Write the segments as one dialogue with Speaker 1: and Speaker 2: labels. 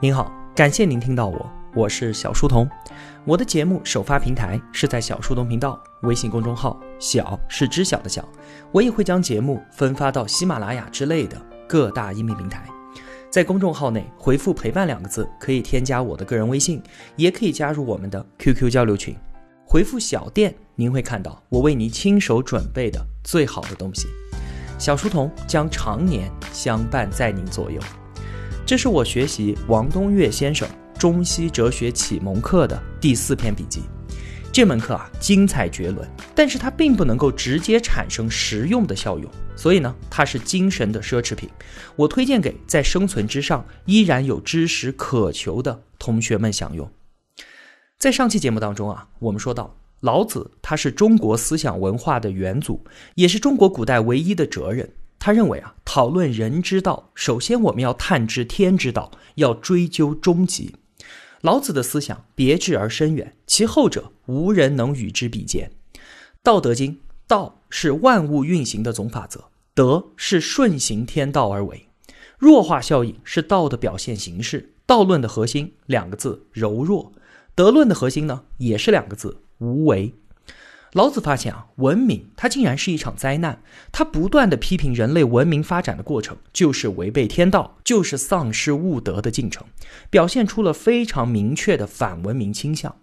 Speaker 1: 您好，感谢您听到我，我是小书童。我的节目首发平台是在小书童频道微信公众号，小是知晓的小。我也会将节目分发到喜马拉雅之类的各大音频平台。在公众号内回复“陪伴”两个字，可以添加我的个人微信，也可以加入我们的 QQ 交流群。回复“小店”，您会看到我为您亲手准备的最好的东西。小书童将常年相伴在您左右。这是我学习王东岳先生中西哲学启蒙课的第四篇笔记。这门课啊，精彩绝伦，但是它并不能够直接产生实用的效用，所以呢，它是精神的奢侈品。我推荐给在生存之上依然有知识渴求的同学们享用。在上期节目当中啊，我们说到老子，他是中国思想文化的元祖，也是中国古代唯一的哲人。他认为啊，讨论人之道，首先我们要探知天之道，要追究终极。老子的思想别致而深远，其后者无人能与之比肩。《道德经》道是万物运行的总法则，德是顺行天道而为。弱化效应是道的表现形式。道论的核心两个字柔弱，德论的核心呢也是两个字无为。老子发现啊，文明它竟然是一场灾难。他不断的批评人类文明发展的过程就是违背天道，就是丧失物德的进程，表现出了非常明确的反文明倾向。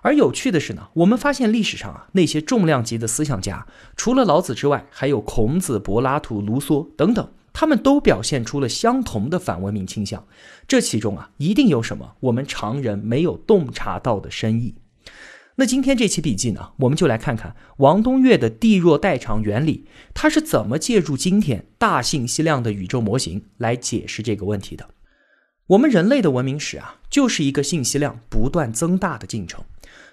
Speaker 1: 而有趣的是呢，我们发现历史上啊那些重量级的思想家，除了老子之外，还有孔子、柏拉图、卢梭等等，他们都表现出了相同的反文明倾向。这其中啊，一定有什么我们常人没有洞察到的深意。那今天这期笔记呢，我们就来看看王东岳的地弱代偿原理，他是怎么借助今天大信息量的宇宙模型来解释这个问题的。我们人类的文明史啊，就是一个信息量不断增大的进程，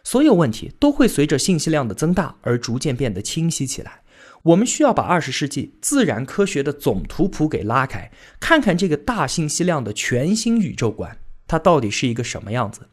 Speaker 1: 所有问题都会随着信息量的增大而逐渐变得清晰起来。我们需要把二十世纪自然科学的总图谱给拉开，看看这个大信息量的全新宇宙观，它到底是一个什么样子。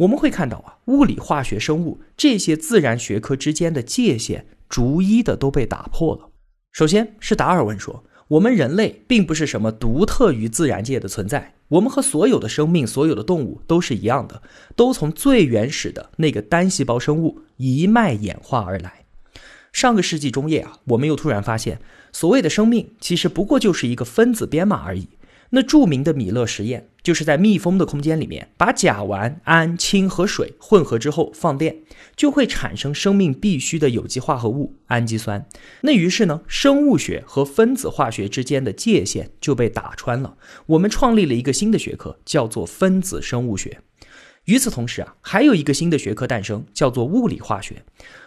Speaker 1: 我们会看到啊，物理、化学、生物这些自然学科之间的界限逐一的都被打破了。首先是达尔文说，我们人类并不是什么独特于自然界的存在，我们和所有的生命、所有的动物都是一样的，都从最原始的那个单细胞生物一脉演化而来。上个世纪中叶啊，我们又突然发现，所谓的生命其实不过就是一个分子编码而已。那著名的米勒实验，就是在密封的空间里面，把甲烷、氨、氢和水混合之后放电，就会产生生命必需的有机化合物氨基酸。那于是呢，生物学和分子化学之间的界限就被打穿了。我们创立了一个新的学科，叫做分子生物学。与此同时啊，还有一个新的学科诞生，叫做物理化学。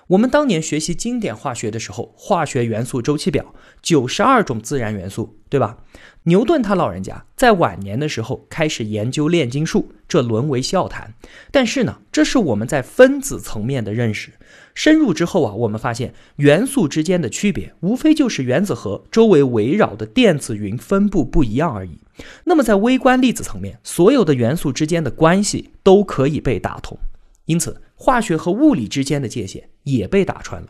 Speaker 1: 我们当年学习经典化学的时候，化学元素周期表九十二种自然元素，对吧？牛顿他老人家在晚年的时候开始研究炼金术，这沦为笑谈。但是呢，这是我们在分子层面的认识。深入之后啊，我们发现元素之间的区别，无非就是原子核周围围绕的电子云分布不一样而已。那么在微观粒子层面，所有的元素之间的关系都可以被打通。因此，化学和物理之间的界限也被打穿了。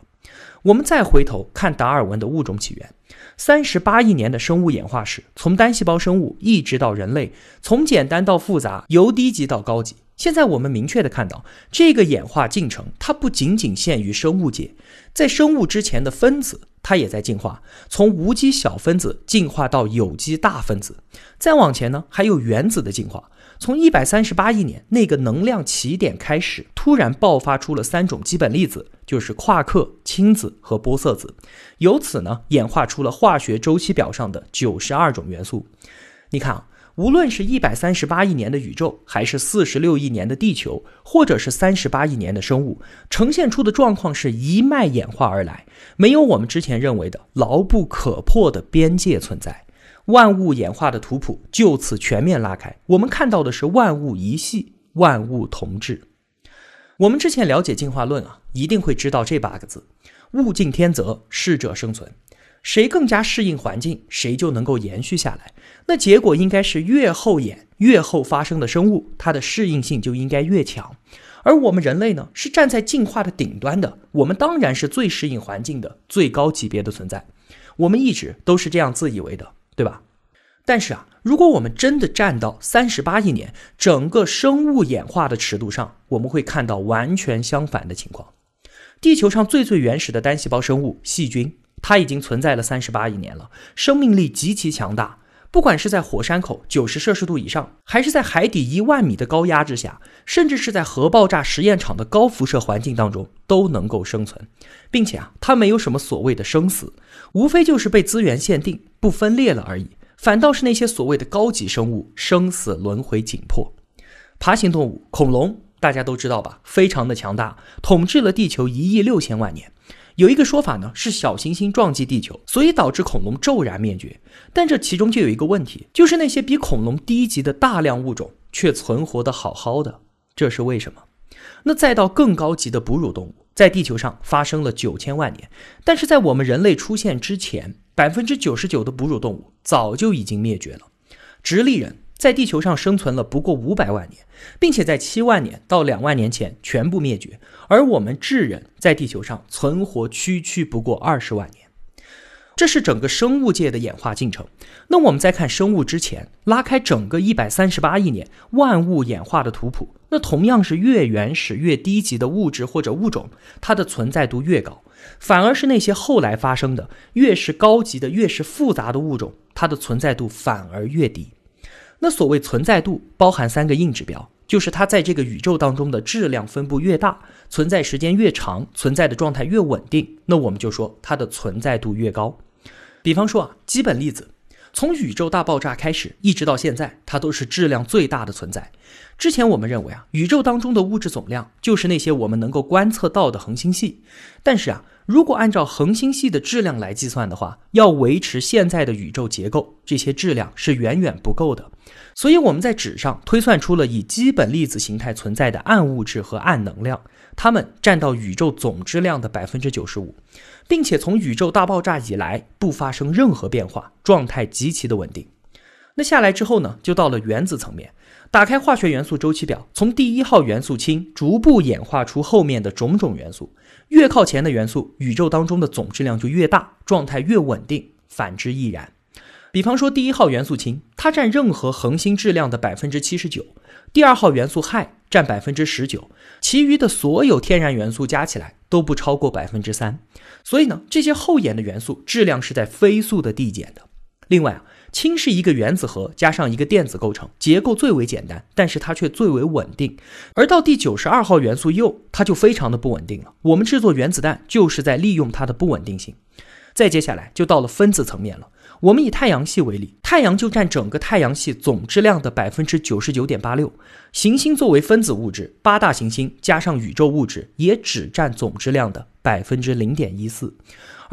Speaker 1: 我们再回头看达尔文的物种起源，三十八亿年的生物演化史，从单细胞生物一直到人类，从简单到复杂，由低级到高级。现在我们明确的看到，这个演化进程它不仅仅限于生物界，在生物之前的分子它也在进化，从无机小分子进化到有机大分子，再往前呢还有原子的进化。从一百三十八亿年那个能量起点开始，突然爆发出了三种基本粒子，就是夸克、氢子和玻色子。由此呢，演化出了化学周期表上的九十二种元素。你看啊，无论是一百三十八亿年的宇宙，还是四十六亿年的地球，或者是三十八亿年的生物，呈现出的状况是一脉演化而来，没有我们之前认为的牢不可破的边界存在。万物演化的图谱就此全面拉开，我们看到的是万物一系，万物同质。我们之前了解进化论啊，一定会知道这八个字：物竞天择，适者生存。谁更加适应环境，谁就能够延续下来。那结果应该是越后演、越后发生的生物，它的适应性就应该越强。而我们人类呢，是站在进化的顶端的，我们当然是最适应环境的最高级别的存在。我们一直都是这样自以为的。对吧？但是啊，如果我们真的站到三十八亿年整个生物演化的尺度上，我们会看到完全相反的情况。地球上最最原始的单细胞生物细菌，它已经存在了三十八亿年了，生命力极其强大。不管是在火山口九十摄氏度以上，还是在海底一万米的高压之下，甚至是在核爆炸实验场的高辐射环境当中，都能够生存，并且啊，它没有什么所谓的生死，无非就是被资源限定不分裂了而已。反倒是那些所谓的高级生物，生死轮回紧迫。爬行动物恐龙，大家都知道吧？非常的强大，统治了地球一亿六千万年。有一个说法呢，是小行星撞击地球，所以导致恐龙骤然灭绝。但这其中就有一个问题，就是那些比恐龙低级的大量物种却存活的好好的，这是为什么？那再到更高级的哺乳动物，在地球上发生了九千万年，但是在我们人类出现之前，百分之九十九的哺乳动物早就已经灭绝了。直立人。在地球上生存了不过五百万年，并且在七万年到两万年前全部灭绝，而我们智人在地球上存活区区不过二十万年，这是整个生物界的演化进程。那我们再看生物之前，拉开整个一百三十八亿年万物演化的图谱，那同样是越原始越低级的物质或者物种，它的存在度越高；反而是那些后来发生的越是高级的越是复杂的物种，它的存在度反而越低。那所谓存在度包含三个硬指标，就是它在这个宇宙当中的质量分布越大，存在时间越长，存在的状态越稳定，那我们就说它的存在度越高。比方说啊，基本粒子，从宇宙大爆炸开始一直到现在，它都是质量最大的存在。之前我们认为啊，宇宙当中的物质总量就是那些我们能够观测到的恒星系，但是啊。如果按照恒星系的质量来计算的话，要维持现在的宇宙结构，这些质量是远远不够的。所以我们在纸上推算出了以基本粒子形态存在的暗物质和暗能量，它们占到宇宙总质量的百分之九十五，并且从宇宙大爆炸以来不发生任何变化，状态极其的稳定。那下来之后呢，就到了原子层面。打开化学元素周期表，从第一号元素氢逐步演化出后面的种种元素。越靠前的元素，宇宙当中的总质量就越大，状态越稳定；反之亦然。比方说，第一号元素氢，它占任何恒星质量的百分之七十九；第二号元素氦占百分之十九，其余的所有天然元素加起来都不超过百分之三。所以呢，这些后沿的元素质量是在飞速的递减的。另外啊。氢是一个原子核加上一个电子构成，结构最为简单，但是它却最为稳定。而到第九十二号元素铀，它就非常的不稳定了。我们制作原子弹就是在利用它的不稳定性。再接下来就到了分子层面了。我们以太阳系为例，太阳就占整个太阳系总质量的百分之九十九点八六。行星作为分子物质，八大行星加上宇宙物质，也只占总质量的百分之零点一四。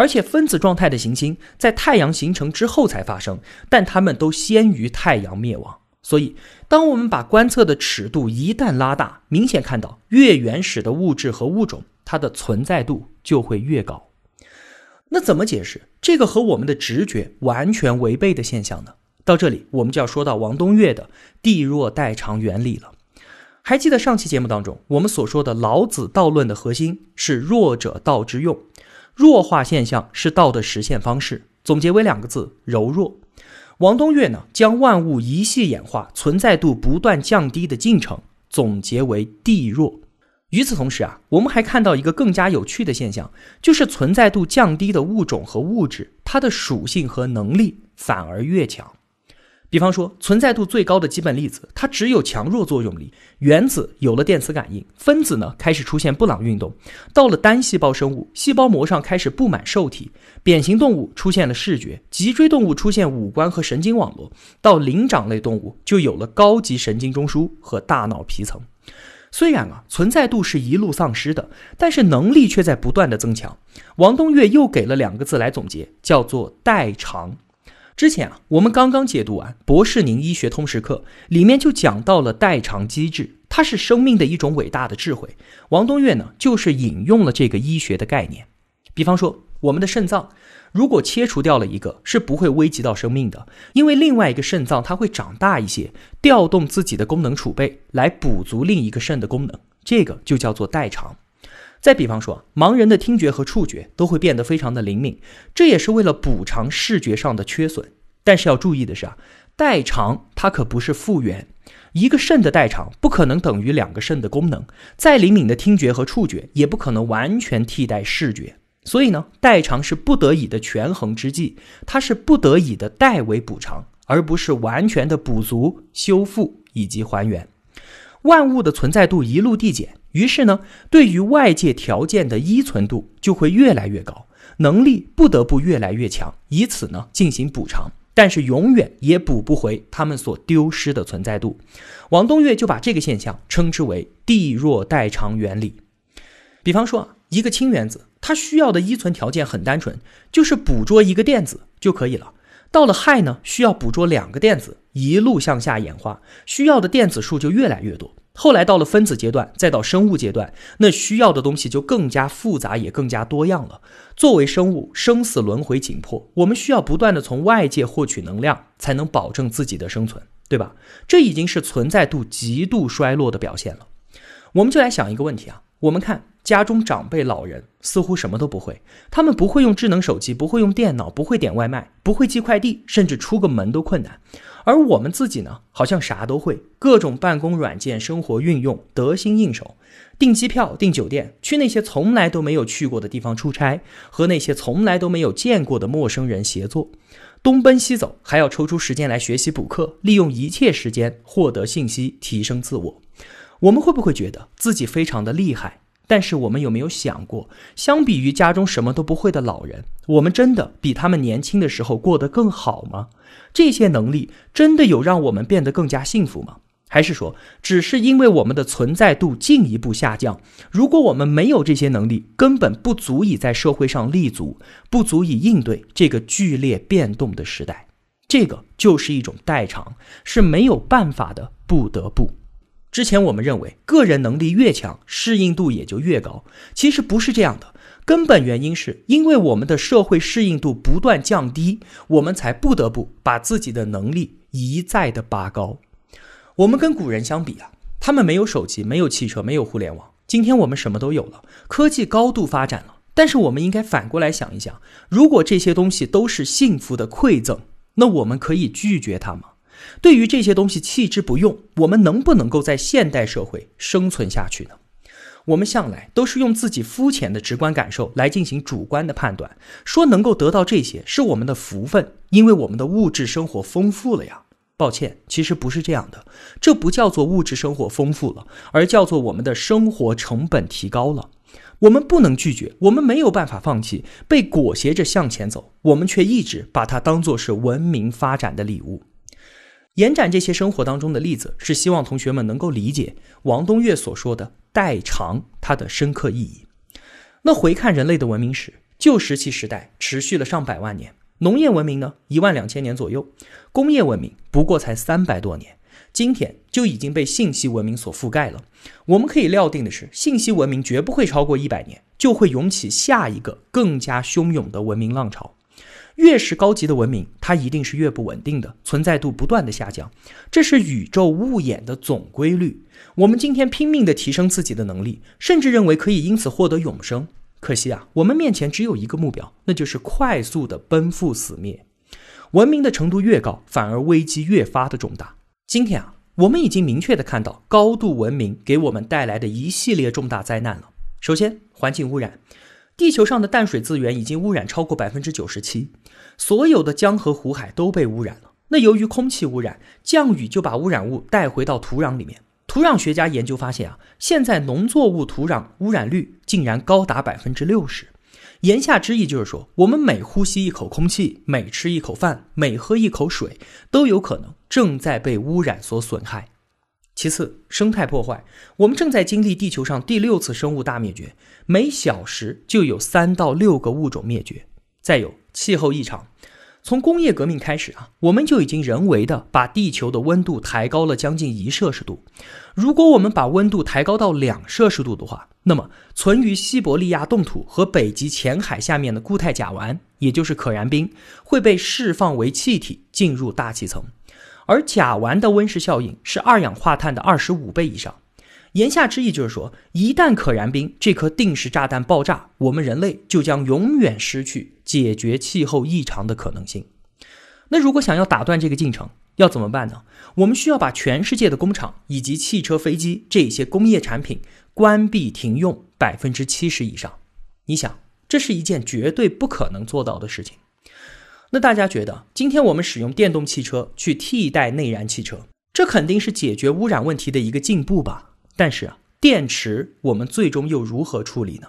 Speaker 1: 而且分子状态的行星在太阳形成之后才发生，但它们都先于太阳灭亡。所以，当我们把观测的尺度一旦拉大，明显看到越原始的物质和物种，它的存在度就会越高。那怎么解释这个和我们的直觉完全违背的现象呢？到这里，我们就要说到王东岳的“地弱代偿”原理了。还记得上期节目当中我们所说的老子道论的核心是“弱者道之用”。弱化现象是道的实现方式，总结为两个字：柔弱。王东岳呢，将万物一系演化、存在度不断降低的进程总结为地弱。与此同时啊，我们还看到一个更加有趣的现象，就是存在度降低的物种和物质，它的属性和能力反而越强。比方说，存在度最高的基本粒子，它只有强弱作用力；原子有了电磁感应，分子呢开始出现布朗运动；到了单细胞生物，细胞膜上开始布满受体；扁形动物出现了视觉；脊椎动物出现五官和神经网络；到灵长类动物就有了高级神经中枢和大脑皮层。虽然啊，存在度是一路丧失的，但是能力却在不断的增强。王东岳又给了两个字来总结，叫做代偿。之前啊，我们刚刚解读完《博士宁医学通识课》，里面就讲到了代偿机制，它是生命的一种伟大的智慧。王东岳呢，就是引用了这个医学的概念。比方说，我们的肾脏如果切除掉了一个，是不会危及到生命的，因为另外一个肾脏它会长大一些，调动自己的功能储备来补足另一个肾的功能，这个就叫做代偿。再比方说，盲人的听觉和触觉都会变得非常的灵敏，这也是为了补偿视觉上的缺损。但是要注意的是啊，代偿它可不是复原，一个肾的代偿不可能等于两个肾的功能，再灵敏的听觉和触觉也不可能完全替代视觉。所以呢，代偿是不得已的权衡之计，它是不得已的代为补偿，而不是完全的补足、修复以及还原。万物的存在度一路递减，于是呢，对于外界条件的依存度就会越来越高，能力不得不越来越强，以此呢进行补偿。但是永远也补不回他们所丢失的存在度。王东岳就把这个现象称之为“地弱代偿原理”。比方说啊，一个氢原子，它需要的依存条件很单纯，就是捕捉一个电子就可以了。到了氦呢，需要捕捉两个电子，一路向下演化，需要的电子数就越来越多。后来到了分子阶段，再到生物阶段，那需要的东西就更加复杂，也更加多样了。作为生物，生死轮回紧迫，我们需要不断的从外界获取能量，才能保证自己的生存，对吧？这已经是存在度极度衰落的表现了。我们就来想一个问题啊，我们看。家中长辈老人似乎什么都不会，他们不会用智能手机，不会用电脑，不会点外卖，不会寄快递，甚至出个门都困难。而我们自己呢，好像啥都会，各种办公软件、生活运用得心应手，订机票、订酒店，去那些从来都没有去过的地方出差，和那些从来都没有见过的陌生人协作，东奔西走，还要抽出时间来学习补课，利用一切时间获得信息，提升自我。我们会不会觉得自己非常的厉害？但是我们有没有想过，相比于家中什么都不会的老人，我们真的比他们年轻的时候过得更好吗？这些能力真的有让我们变得更加幸福吗？还是说，只是因为我们的存在度进一步下降？如果我们没有这些能力，根本不足以在社会上立足，不足以应对这个剧烈变动的时代。这个就是一种代偿，是没有办法的，不得不。之前我们认为，个人能力越强，适应度也就越高。其实不是这样的，根本原因是因为我们的社会适应度不断降低，我们才不得不把自己的能力一再的拔高。我们跟古人相比啊，他们没有手机，没有汽车，没有互联网。今天我们什么都有了，科技高度发展了。但是我们应该反过来想一想，如果这些东西都是幸福的馈赠，那我们可以拒绝它吗？对于这些东西弃之不用，我们能不能够在现代社会生存下去呢？我们向来都是用自己肤浅的直观感受来进行主观的判断，说能够得到这些是我们的福分，因为我们的物质生活丰富了呀。抱歉，其实不是这样的，这不叫做物质生活丰富了，而叫做我们的生活成本提高了。我们不能拒绝，我们没有办法放弃，被裹挟着向前走，我们却一直把它当做是文明发展的礼物。延展这些生活当中的例子，是希望同学们能够理解王东岳所说的代偿它的深刻意义。那回看人类的文明史，旧石器时代持续了上百万年，农业文明呢一万两千年左右，工业文明不过才三百多年，今天就已经被信息文明所覆盖了。我们可以料定的是，信息文明绝不会超过一百年，就会涌起下一个更加汹涌的文明浪潮。越是高级的文明，它一定是越不稳定的，存在度不断的下降，这是宇宙物演的总规律。我们今天拼命的提升自己的能力，甚至认为可以因此获得永生，可惜啊，我们面前只有一个目标，那就是快速的奔赴死灭。文明的程度越高，反而危机越发的重大。今天啊，我们已经明确的看到高度文明给我们带来的一系列重大灾难了。首先，环境污染。地球上的淡水资源已经污染超过百分之九十七，所有的江河湖海都被污染了。那由于空气污染，降雨就把污染物带回到土壤里面。土壤学家研究发现啊，现在农作物土壤污染率竟然高达百分之六十。言下之意就是说，我们每呼吸一口空气，每吃一口饭，每喝一口水，都有可能正在被污染所损害。其次，生态破坏，我们正在经历地球上第六次生物大灭绝，每小时就有三到六个物种灭绝。再有气候异常，从工业革命开始啊，我们就已经人为的把地球的温度抬高了将近一摄氏度。如果我们把温度抬高到两摄氏度的话，那么存于西伯利亚冻土和北极浅海下面的固态甲烷，也就是可燃冰，会被释放为气体进入大气层。而甲烷的温室效应是二氧化碳的二十五倍以上，言下之意就是说，一旦可燃冰这颗定时炸弹爆炸，我们人类就将永远失去解决气候异常的可能性。那如果想要打断这个进程，要怎么办呢？我们需要把全世界的工厂以及汽车、飞机这些工业产品关闭停用百分之七十以上。你想，这是一件绝对不可能做到的事情。那大家觉得，今天我们使用电动汽车去替代内燃汽车，这肯定是解决污染问题的一个进步吧？但是啊，电池我们最终又如何处理呢？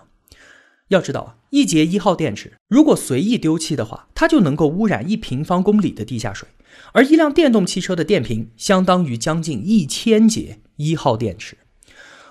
Speaker 1: 要知道啊，一节一号电池如果随意丢弃的话，它就能够污染一平方公里的地下水。而一辆电动汽车的电瓶相当于将近一千节一号电池。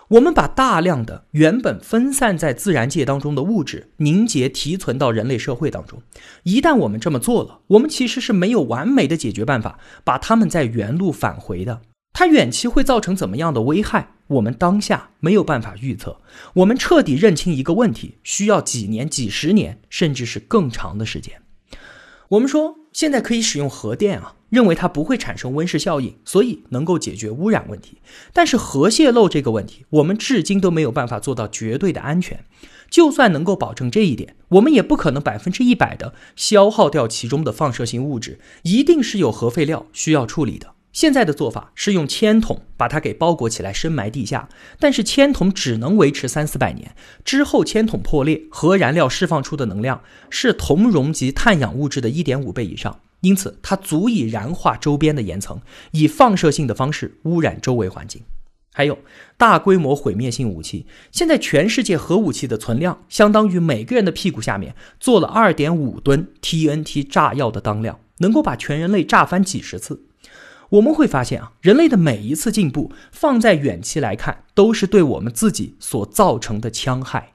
Speaker 1: 我们把大量的原本分散在自然界当中的物质凝结提存到人类社会当中。一旦我们这么做了，我们其实是没有完美的解决办法把它们在原路返回的。它远期会造成怎么样的危害？我们当下没有办法预测。我们彻底认清一个问题，需要几年、几十年，甚至是更长的时间。我们说现在可以使用核电啊，认为它不会产生温室效应，所以能够解决污染问题。但是核泄漏这个问题，我们至今都没有办法做到绝对的安全。就算能够保证这一点，我们也不可能百分之一百的消耗掉其中的放射性物质，一定是有核废料需要处理的。现在的做法是用铅筒把它给包裹起来，深埋地下。但是铅筒只能维持三四百年，之后铅筒破裂，核燃料释放出的能量是铜容级碳氧物质的一点五倍以上，因此它足以燃化周边的岩层，以放射性的方式污染周围环境。还有大规模毁灭性武器，现在全世界核武器的存量相当于每个人的屁股下面做了二点五吨 TNT 炸药的当量，能够把全人类炸翻几十次。我们会发现啊，人类的每一次进步，放在远期来看，都是对我们自己所造成的戕害。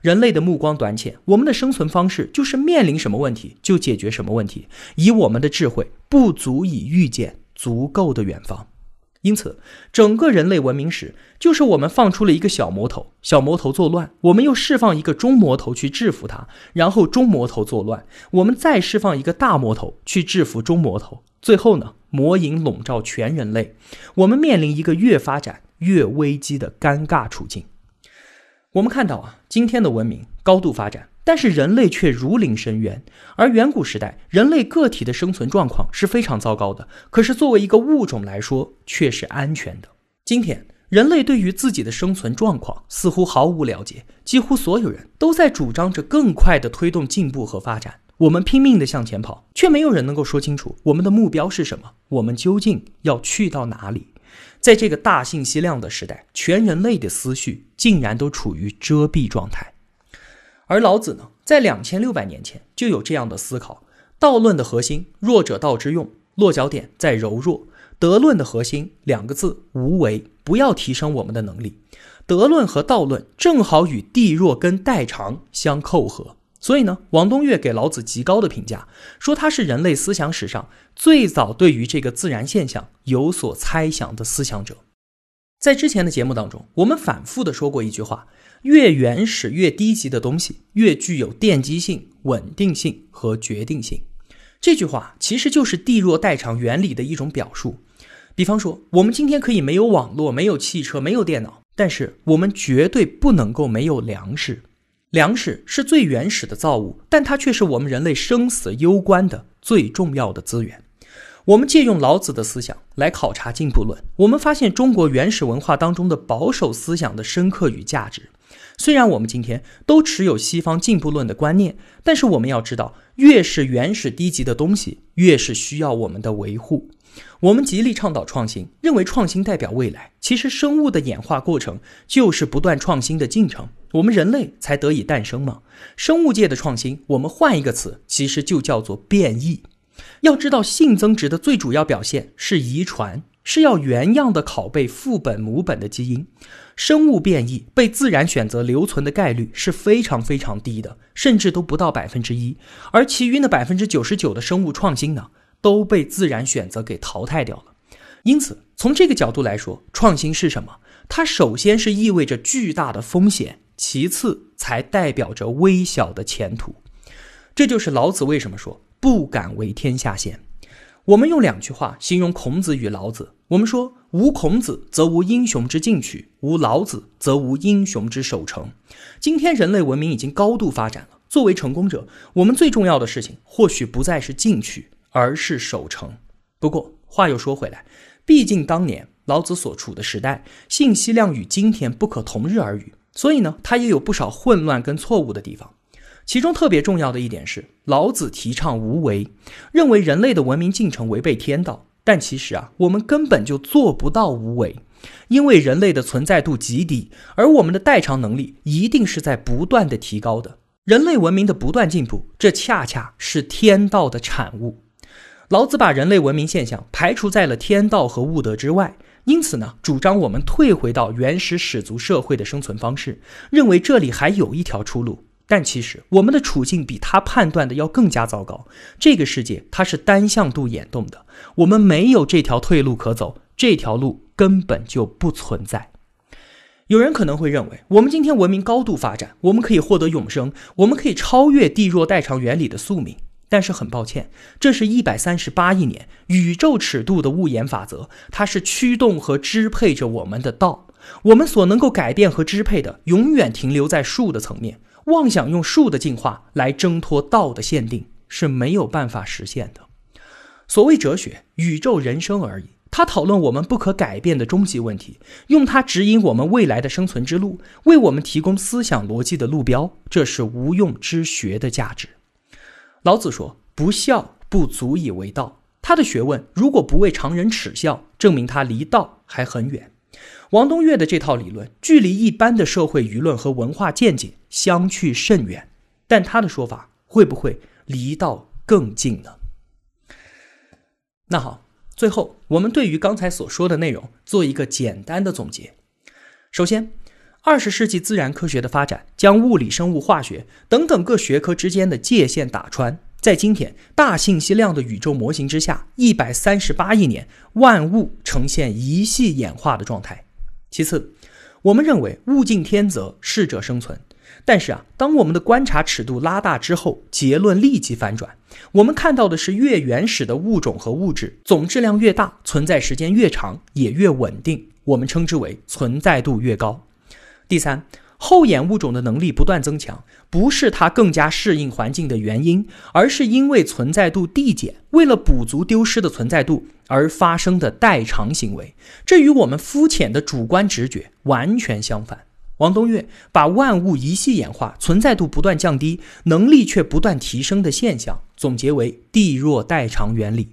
Speaker 1: 人类的目光短浅，我们的生存方式就是面临什么问题就解决什么问题，以我们的智慧不足以预见足够的远方。因此，整个人类文明史就是我们放出了一个小魔头，小魔头作乱，我们又释放一个中魔头去制服他，然后中魔头作乱，我们再释放一个大魔头去制服中魔头，最后呢？魔影笼罩全人类，我们面临一个越发展越危机的尴尬处境。我们看到啊，今天的文明高度发展，但是人类却如临深渊。而远古时代，人类个体的生存状况是非常糟糕的，可是作为一个物种来说，却是安全的。今天，人类对于自己的生存状况似乎毫无了解，几乎所有人都在主张着更快的推动进步和发展。我们拼命地向前跑，却没有人能够说清楚我们的目标是什么，我们究竟要去到哪里？在这个大信息量的时代，全人类的思绪竟然都处于遮蔽状态。而老子呢，在两千六百年前就有这样的思考：道论的核心，弱者道之用，落脚点在柔弱；德论的核心，两个字，无为，不要提升我们的能力。德论和道论正好与地弱跟代偿相扣合。所以呢，王东岳给老子极高的评价，说他是人类思想史上最早对于这个自然现象有所猜想的思想者。在之前的节目当中，我们反复的说过一句话：越原始、越低级的东西，越具有奠基性、稳定性和决定性。这句话其实就是地弱代偿原理的一种表述。比方说，我们今天可以没有网络、没有汽车、没有电脑，但是我们绝对不能够没有粮食。粮食是最原始的造物，但它却是我们人类生死攸关的最重要的资源。我们借用老子的思想来考察进步论，我们发现中国原始文化当中的保守思想的深刻与价值。虽然我们今天都持有西方进步论的观念，但是我们要知道，越是原始低级的东西，越是需要我们的维护。我们极力倡导创新，认为创新代表未来。其实，生物的演化过程就是不断创新的进程，我们人类才得以诞生嘛。生物界的创新，我们换一个词，其实就叫做变异。要知道，性增值的最主要表现是遗传，是要原样的拷贝父本母本的基因。生物变异被自然选择留存的概率是非常非常低的，甚至都不到百分之一。而其余的百分之九十九的生物创新呢？都被自然选择给淘汰掉了，因此从这个角度来说，创新是什么？它首先是意味着巨大的风险，其次才代表着微小的前途。这就是老子为什么说不敢为天下先。我们用两句话形容孔子与老子：我们说无孔子，则无英雄之进取；无老子，则无英雄之守成。今天人类文明已经高度发展了，作为成功者，我们最重要的事情或许不再是进取。而是守成。不过话又说回来，毕竟当年老子所处的时代信息量与今天不可同日而语，所以呢，他也有不少混乱跟错误的地方。其中特别重要的一点是，老子提倡无为，认为人类的文明进程违背天道。但其实啊，我们根本就做不到无为，因为人类的存在度极低，而我们的代偿能力一定是在不断的提高的。人类文明的不断进步，这恰恰是天道的产物。老子把人类文明现象排除在了天道和物德之外，因此呢，主张我们退回到原始始族社会的生存方式，认为这里还有一条出路。但其实我们的处境比他判断的要更加糟糕。这个世界它是单向度演动的，我们没有这条退路可走，这条路根本就不存在。有人可能会认为，我们今天文明高度发展，我们可以获得永生，我们可以超越地弱代偿原理的宿命。但是很抱歉，这是一百三十八亿年宇宙尺度的物演法则，它是驱动和支配着我们的道。我们所能够改变和支配的，永远停留在术的层面。妄想用术的进化来挣脱道的限定是没有办法实现的。所谓哲学，宇宙人生而已。它讨论我们不可改变的终极问题，用它指引我们未来的生存之路，为我们提供思想逻辑的路标。这是无用之学的价值。老子说：“不孝不足以为道。”他的学问如果不为常人耻笑，证明他离道还很远。王东岳的这套理论，距离一般的社会舆论和文化见解相去甚远，但他的说法会不会离道更近呢？那好，最后我们对于刚才所说的内容做一个简单的总结。首先，二十世纪自然科学的发展将物理、生物、化学等等各学科之间的界限打穿，在今天大信息量的宇宙模型之下，一百三十八亿年，万物呈现一系演化的状态。其次，我们认为物竞天择，适者生存。但是啊，当我们的观察尺度拉大之后，结论立即反转。我们看到的是，越原始的物种和物质总质量越大，存在时间越长，也越稳定。我们称之为存在度越高。第三。后眼物种的能力不断增强，不是它更加适应环境的原因，而是因为存在度递减，为了补足丢失的存在度而发生的代偿行为。这与我们肤浅的主观直觉完全相反。王东岳把万物一系演化、存在度不断降低、能力却不断提升的现象总结为地弱代偿原理。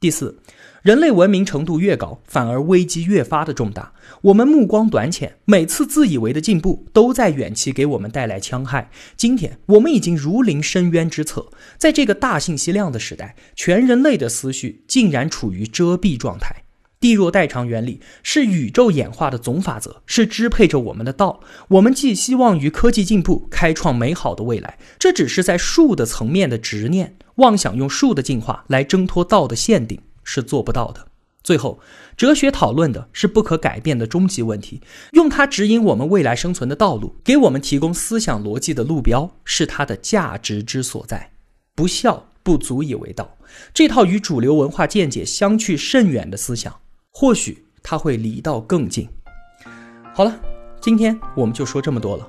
Speaker 1: 第四。人类文明程度越高，反而危机越发的重大。我们目光短浅，每次自以为的进步都在远期给我们带来戕害。今天我们已经如临深渊之侧，在这个大信息量的时代，全人类的思绪竟然处于遮蔽状态。地弱代偿原理是宇宙演化的总法则，是支配着我们的道。我们寄希望于科技进步，开创美好的未来，这只是在术的层面的执念，妄想用术的进化来挣脱道的限定。是做不到的。最后，哲学讨论的是不可改变的终极问题，用它指引我们未来生存的道路，给我们提供思想逻辑的路标，是它的价值之所在。不孝不足以为道，这套与主流文化见解相去甚远的思想，或许它会离道更近。好了，今天我们就说这么多了。